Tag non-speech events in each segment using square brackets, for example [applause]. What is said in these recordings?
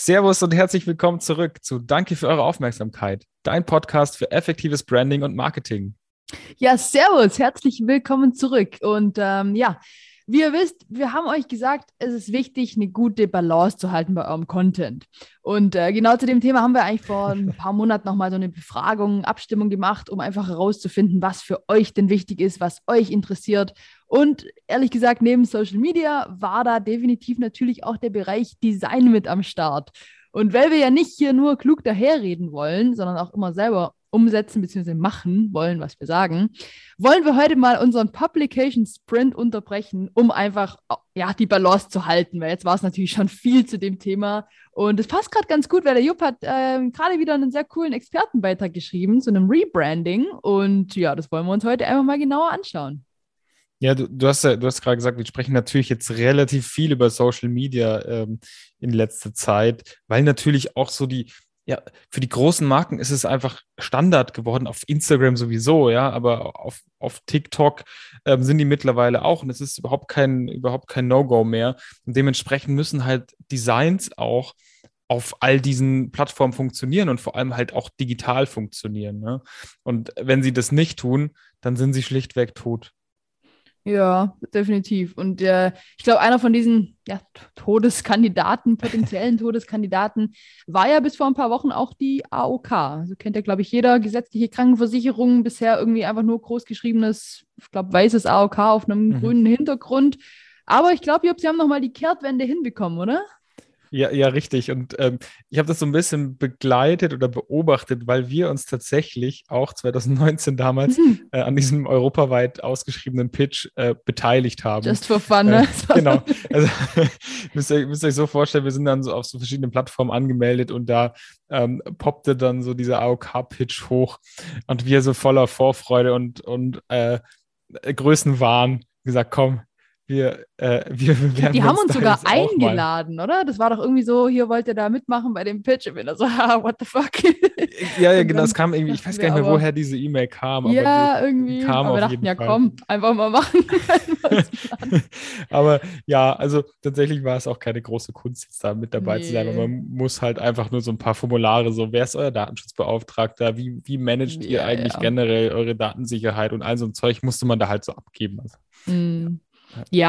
Servus und herzlich willkommen zurück zu Danke für eure Aufmerksamkeit, dein Podcast für effektives Branding und Marketing. Ja, servus, herzlich willkommen zurück. Und ähm, ja, wie ihr wisst, wir haben euch gesagt, es ist wichtig, eine gute Balance zu halten bei eurem Content. Und äh, genau zu dem Thema haben wir eigentlich vor ein paar Monaten nochmal so eine Befragung, Abstimmung gemacht, um einfach herauszufinden, was für euch denn wichtig ist, was euch interessiert. Und ehrlich gesagt, neben Social Media war da definitiv natürlich auch der Bereich Design mit am Start. Und weil wir ja nicht hier nur klug daherreden wollen, sondern auch immer selber umsetzen bzw. machen wollen, was wir sagen, wollen wir heute mal unseren Publication Sprint unterbrechen, um einfach ja, die Balance zu halten, weil jetzt war es natürlich schon viel zu dem Thema und es passt gerade ganz gut, weil der Jupp hat äh, gerade wieder einen sehr coolen Expertenbeitrag geschrieben zu einem Rebranding und ja, das wollen wir uns heute einfach mal genauer anschauen. Ja, du, du hast ja, du hast gerade gesagt, wir sprechen natürlich jetzt relativ viel über Social Media ähm, in letzter Zeit, weil natürlich auch so die, ja, für die großen Marken ist es einfach Standard geworden, auf Instagram sowieso, ja, aber auf, auf TikTok ähm, sind die mittlerweile auch und es ist überhaupt kein, überhaupt kein No-Go mehr. Und dementsprechend müssen halt Designs auch auf all diesen Plattformen funktionieren und vor allem halt auch digital funktionieren. Ne? Und wenn sie das nicht tun, dann sind sie schlichtweg tot. Ja, definitiv. Und äh, ich glaube, einer von diesen ja, Todeskandidaten, potenziellen [laughs] Todeskandidaten, war ja bis vor ein paar Wochen auch die AOK. Also kennt ja, glaube ich, jeder gesetzliche Krankenversicherung bisher irgendwie einfach nur großgeschriebenes, ich glaube, weißes AOK auf einem mhm. grünen Hintergrund. Aber ich glaube, Sie haben nochmal die Kehrtwende hinbekommen, oder? Ja, ja, richtig. Und ähm, ich habe das so ein bisschen begleitet oder beobachtet, weil wir uns tatsächlich auch 2019 damals mhm. äh, an diesem europaweit ausgeschriebenen Pitch äh, beteiligt haben. Just for fun, ne? Äh, [laughs] genau. Also [laughs] müsst ihr, müsst ihr euch so vorstellen, wir sind dann so auf so verschiedenen Plattformen angemeldet und da ähm, poppte dann so dieser AOK-Pitch hoch und wir so voller Vorfreude und, und äh, Größenwahn gesagt, komm, wir, äh, wir, wir Die haben uns sogar eingeladen, oder? Das war doch irgendwie so, hier wollt ihr da mitmachen bei dem Pitch. Ich bin da so, [laughs] ah, what the fuck? ja, ja, genau, es kam irgendwie, ich weiß gar nicht mehr, woher diese E-Mail kam. ja, irgendwie. Kam aber wir dachten, ja, komm, einfach mal [laughs] [laughs] machen. aber ja, also tatsächlich war es auch keine große Kunst, jetzt da mit dabei nee. zu sein. man muss halt einfach nur so ein paar Formulare, so, wer ist euer Datenschutzbeauftragter? Wie, wie managt ja, ihr eigentlich ja. generell eure Datensicherheit und all so ein Zeug musste man da halt so abgeben. Also. Mm. Ja,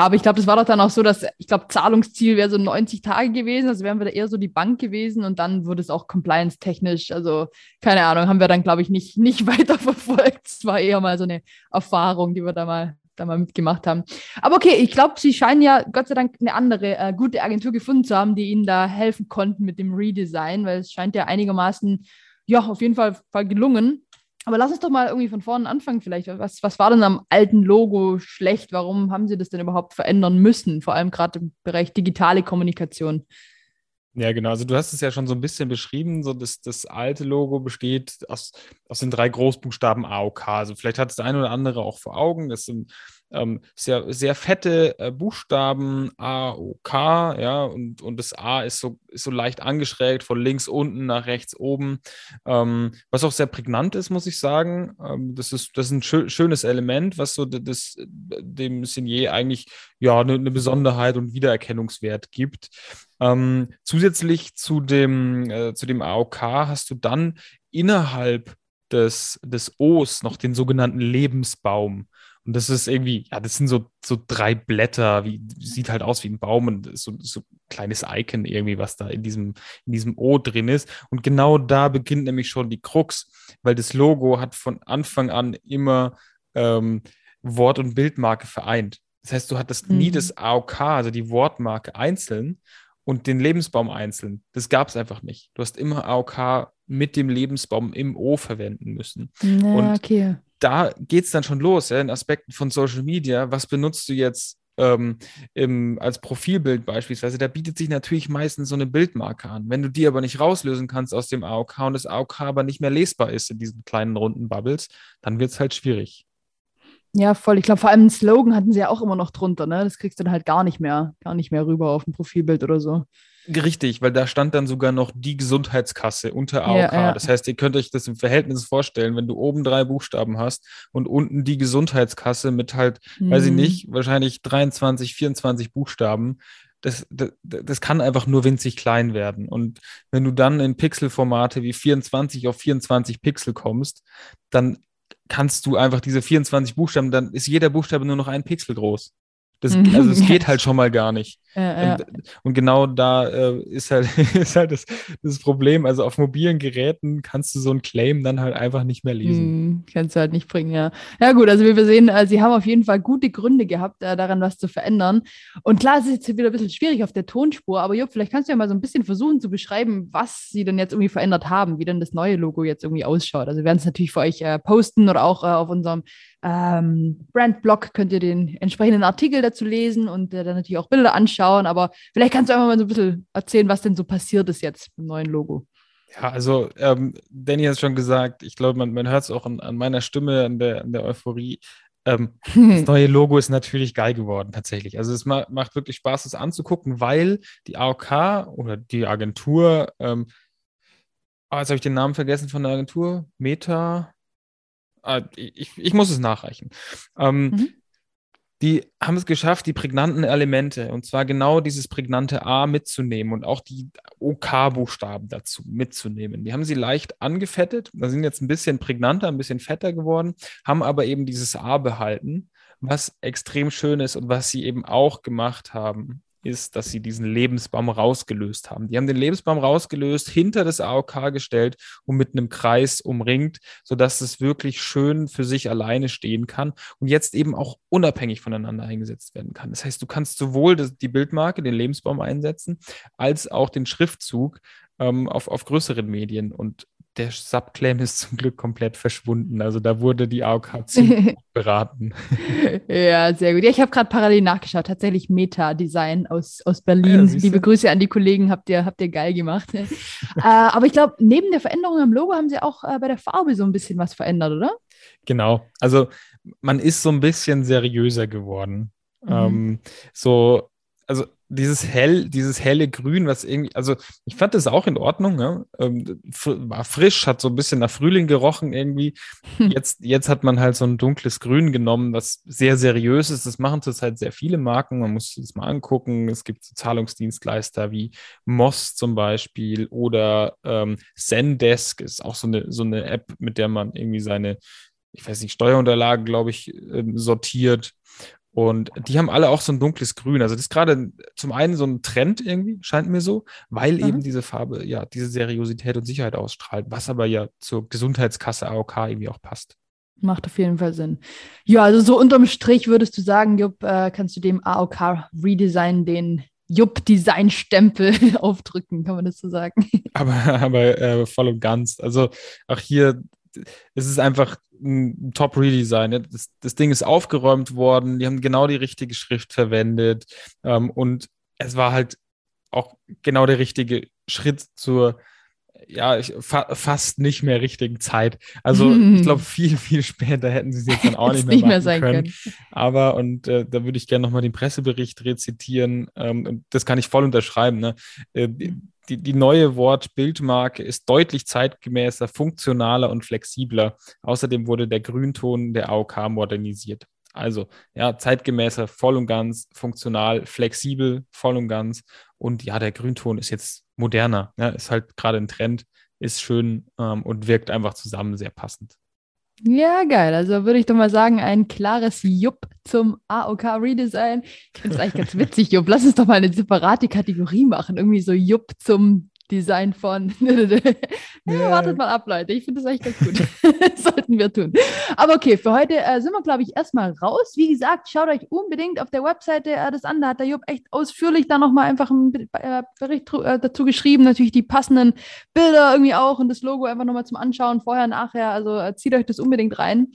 aber ich glaube, das war doch dann auch so, dass ich glaube, Zahlungsziel wäre so 90 Tage gewesen. Also wären wir da eher so die Bank gewesen und dann wurde es auch compliance-technisch. Also keine Ahnung, haben wir dann, glaube ich, nicht, nicht [laughs] weiter verfolgt. Es war eher mal so eine Erfahrung, die wir da mal, da mal mitgemacht haben. Aber okay, ich glaube, Sie scheinen ja Gott sei Dank eine andere äh, gute Agentur gefunden zu haben, die Ihnen da helfen konnten mit dem Redesign, weil es scheint ja einigermaßen, ja, auf jeden Fall, Fall gelungen. Aber lass uns doch mal irgendwie von vorne anfangen vielleicht. Was, was war denn am alten Logo schlecht? Warum haben Sie das denn überhaupt verändern müssen? Vor allem gerade im Bereich digitale Kommunikation. Ja, genau. Also du hast es ja schon so ein bisschen beschrieben. So das, das alte Logo besteht aus, aus den drei Großbuchstaben AOK. Also vielleicht hat es der eine oder andere auch vor Augen. Das sind ähm, sehr, sehr fette äh, Buchstaben A, O, K, ja, und, und das A ist so, ist so leicht angeschrägt von links unten nach rechts oben, ähm, was auch sehr prägnant ist, muss ich sagen. Ähm, das, ist, das ist ein schö schönes Element, was so das, dem Signier eigentlich ja eine, eine Besonderheit und Wiedererkennungswert gibt. Ähm, zusätzlich zu dem, äh, zu dem AOK hast du dann innerhalb des, des O's noch den sogenannten Lebensbaum. Und das ist irgendwie, ja, das sind so, so drei Blätter, wie, sieht halt aus wie ein Baum und so, so ein kleines Icon irgendwie, was da in diesem, in diesem O drin ist. Und genau da beginnt nämlich schon die Krux, weil das Logo hat von Anfang an immer ähm, Wort- und Bildmarke vereint. Das heißt, du hattest mhm. nie das AOK, also die Wortmarke einzeln und den Lebensbaum einzeln. Das gab es einfach nicht. Du hast immer AOK mit dem Lebensbaum im O verwenden müssen. Na, und okay da geht es dann schon los, ja, in Aspekten von Social Media. Was benutzt du jetzt ähm, im, als Profilbild beispielsweise? Da bietet sich natürlich meistens so eine Bildmarke an. Wenn du die aber nicht rauslösen kannst aus dem AOK und das AOK aber nicht mehr lesbar ist in diesen kleinen runden Bubbles, dann wird es halt schwierig. Ja, voll. Ich glaube, vor allem einen Slogan hatten sie ja auch immer noch drunter, ne? Das kriegst du dann halt gar nicht mehr, gar nicht mehr rüber auf dem Profilbild oder so. Richtig, weil da stand dann sogar noch die Gesundheitskasse unter AOK. Ja, ja. Das heißt, ihr könnt euch das im Verhältnis vorstellen, wenn du oben drei Buchstaben hast und unten die Gesundheitskasse mit halt, mhm. weiß ich mhm. nicht, wahrscheinlich 23, 24 Buchstaben. das, das, das kann einfach nur winzig klein werden. Und wenn du dann in Pixelformate wie 24 auf 24 Pixel kommst, dann kannst du einfach diese 24 Buchstaben, dann ist jeder Buchstabe nur noch ein Pixel groß. Das, mhm. also es [laughs] geht halt schon mal gar nicht. Ja, ja. Und, und, genau da äh, ist halt, [laughs] ist halt das, das, Problem. Also auf mobilen Geräten kannst du so ein Claim dann halt einfach nicht mehr lesen. Mhm, kannst du halt nicht bringen, ja. Ja gut, also wie wir sehen, äh, sie haben auf jeden Fall gute Gründe gehabt, äh, daran was zu verändern. Und klar, es ist jetzt wieder ein bisschen schwierig auf der Tonspur, aber Jupp, vielleicht kannst du ja mal so ein bisschen versuchen zu beschreiben, was sie denn jetzt irgendwie verändert haben, wie denn das neue Logo jetzt irgendwie ausschaut. Also wir werden es natürlich für euch äh, posten oder auch äh, auf unserem ähm, Brandblog könnt ihr den entsprechenden Artikel dazu lesen und äh, dann natürlich auch Bilder anschauen. Aber vielleicht kannst du einfach mal so ein bisschen erzählen, was denn so passiert ist jetzt im neuen Logo. Ja, also ähm, Danny hat es schon gesagt, ich glaube, man, man hört es auch an, an, meiner Stimme, an der, an der Euphorie. Ähm, das [laughs] neue Logo ist natürlich geil geworden, tatsächlich. Also es ma macht wirklich Spaß, es anzugucken, weil die AOK oder die Agentur, ähm, ah, jetzt habe ich den Namen vergessen von der Agentur, Meta, ah, ich, ich muss es nachreichen. Ähm, mhm. Die haben es geschafft, die prägnanten Elemente, und zwar genau dieses prägnante A mitzunehmen und auch die OK-Buchstaben dazu mitzunehmen. Die haben sie leicht angefettet, da sind jetzt ein bisschen prägnanter, ein bisschen fetter geworden, haben aber eben dieses A behalten, was extrem schön ist und was sie eben auch gemacht haben, ist, dass sie diesen Lebensbaum rausgelöst haben. Die haben den Lebensbaum rausgelöst, hinter das AOK gestellt und mit einem Kreis umringt, sodass es wirklich schön für sich alleine stehen kann und jetzt eben auch unabhängig voneinander eingesetzt werden kann. Das heißt, du kannst sowohl die Bildmarke, den Lebensbaum einsetzen, als auch den Schriftzug ähm, auf, auf größeren Medien. Und der Subclaim ist zum Glück komplett verschwunden. Also da wurde die AOK ziemlich [laughs] beraten. ja, sehr gut. Ja, ich habe gerade parallel nachgeschaut. Tatsächlich Meta-Design aus, aus Berlin. Ja, Liebe Grüße an die Kollegen, habt ihr, habt ihr geil gemacht. [laughs] äh, aber ich glaube, neben der Veränderung am Logo haben sie auch äh, bei der Farbe so ein bisschen was verändert, oder? Genau. Also man ist so ein bisschen seriöser geworden. Mhm. Ähm, so, also dieses hell, dieses helle Grün, was irgendwie, also ich fand das auch in Ordnung, ja? ähm, war frisch, hat so ein bisschen nach Frühling gerochen irgendwie. Hm. Jetzt, jetzt hat man halt so ein dunkles Grün genommen, was sehr seriös ist. Das machen zurzeit sehr viele Marken. Man muss sich das mal angucken. Es gibt so Zahlungsdienstleister wie Moss zum Beispiel oder ähm, Zendesk ist auch so eine, so eine App, mit der man irgendwie seine ich weiß nicht, Steuerunterlagen, glaube ich, ähm, sortiert. Und die haben alle auch so ein dunkles Grün. Also das ist gerade zum einen so ein Trend irgendwie, scheint mir so, weil mhm. eben diese Farbe ja diese Seriosität und Sicherheit ausstrahlt, was aber ja zur Gesundheitskasse AOK irgendwie auch passt. Macht auf jeden Fall Sinn. Ja, also so unterm Strich würdest du sagen, Jupp, äh, kannst du dem AOK Redesign den Jupp-Design-Stempel [laughs] aufdrücken, kann man das so sagen? Aber, [laughs] aber äh, voll und ganz. Also auch hier es ist einfach ein Top-Redesign. Das, das, Ding ist aufgeräumt worden, die haben genau die richtige Schrift verwendet ähm, und es war halt auch genau der richtige Schritt zur ja, ich, fa fast nicht mehr richtigen Zeit. Also ich glaube, [laughs] viel, viel später hätten sie es jetzt dann auch nicht mehr, nicht mehr sein können. können. Aber, und äh, da würde ich gerne nochmal den Pressebericht rezitieren, ähm, das kann ich voll unterschreiben. Ne? Äh, die, die neue Wort-Bildmarke ist deutlich zeitgemäßer, funktionaler und flexibler. Außerdem wurde der Grünton der AOK modernisiert. Also ja, zeitgemäßer, voll und ganz, funktional, flexibel, voll und ganz. Und ja, der Grünton ist jetzt moderner. Ja, ist halt gerade ein Trend, ist schön ähm, und wirkt einfach zusammen sehr passend. Ja, geil. Also würde ich doch mal sagen, ein klares Jupp zum AOK Redesign. Ich finde es eigentlich ganz witzig, Jupp. Lass uns doch mal eine separate Kategorie machen. Irgendwie so Jupp zum Design von. [laughs] ja, wartet mal ab, Leute. Ich finde das echt ganz gut. [laughs] Sollten wir tun. Aber okay, für heute äh, sind wir, glaube ich, erstmal raus. Wie gesagt, schaut euch unbedingt auf der Webseite äh, das an. Da hat der Jupp echt ausführlich da nochmal einfach einen äh, Bericht äh, dazu geschrieben. Natürlich die passenden Bilder irgendwie auch und das Logo einfach nochmal zum Anschauen, vorher, nachher. Also äh, zieht euch das unbedingt rein.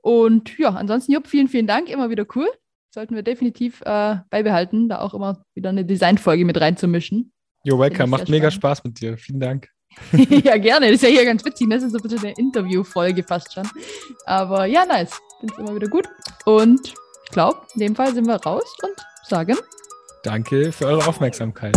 Und ja, ansonsten, Jupp, vielen, vielen Dank. Immer wieder cool. Sollten wir definitiv äh, beibehalten, da auch immer wieder eine Designfolge mit reinzumischen. You're welcome. Macht mega Spaß mit dir. Vielen Dank. [laughs] ja, gerne. Das ist ja hier ganz witzig. Das ist so ein bisschen eine Interviewfolge fast schon. Aber ja, nice. Finde es immer wieder gut. Und ich glaube, in dem Fall sind wir raus und sagen Danke für eure Aufmerksamkeit.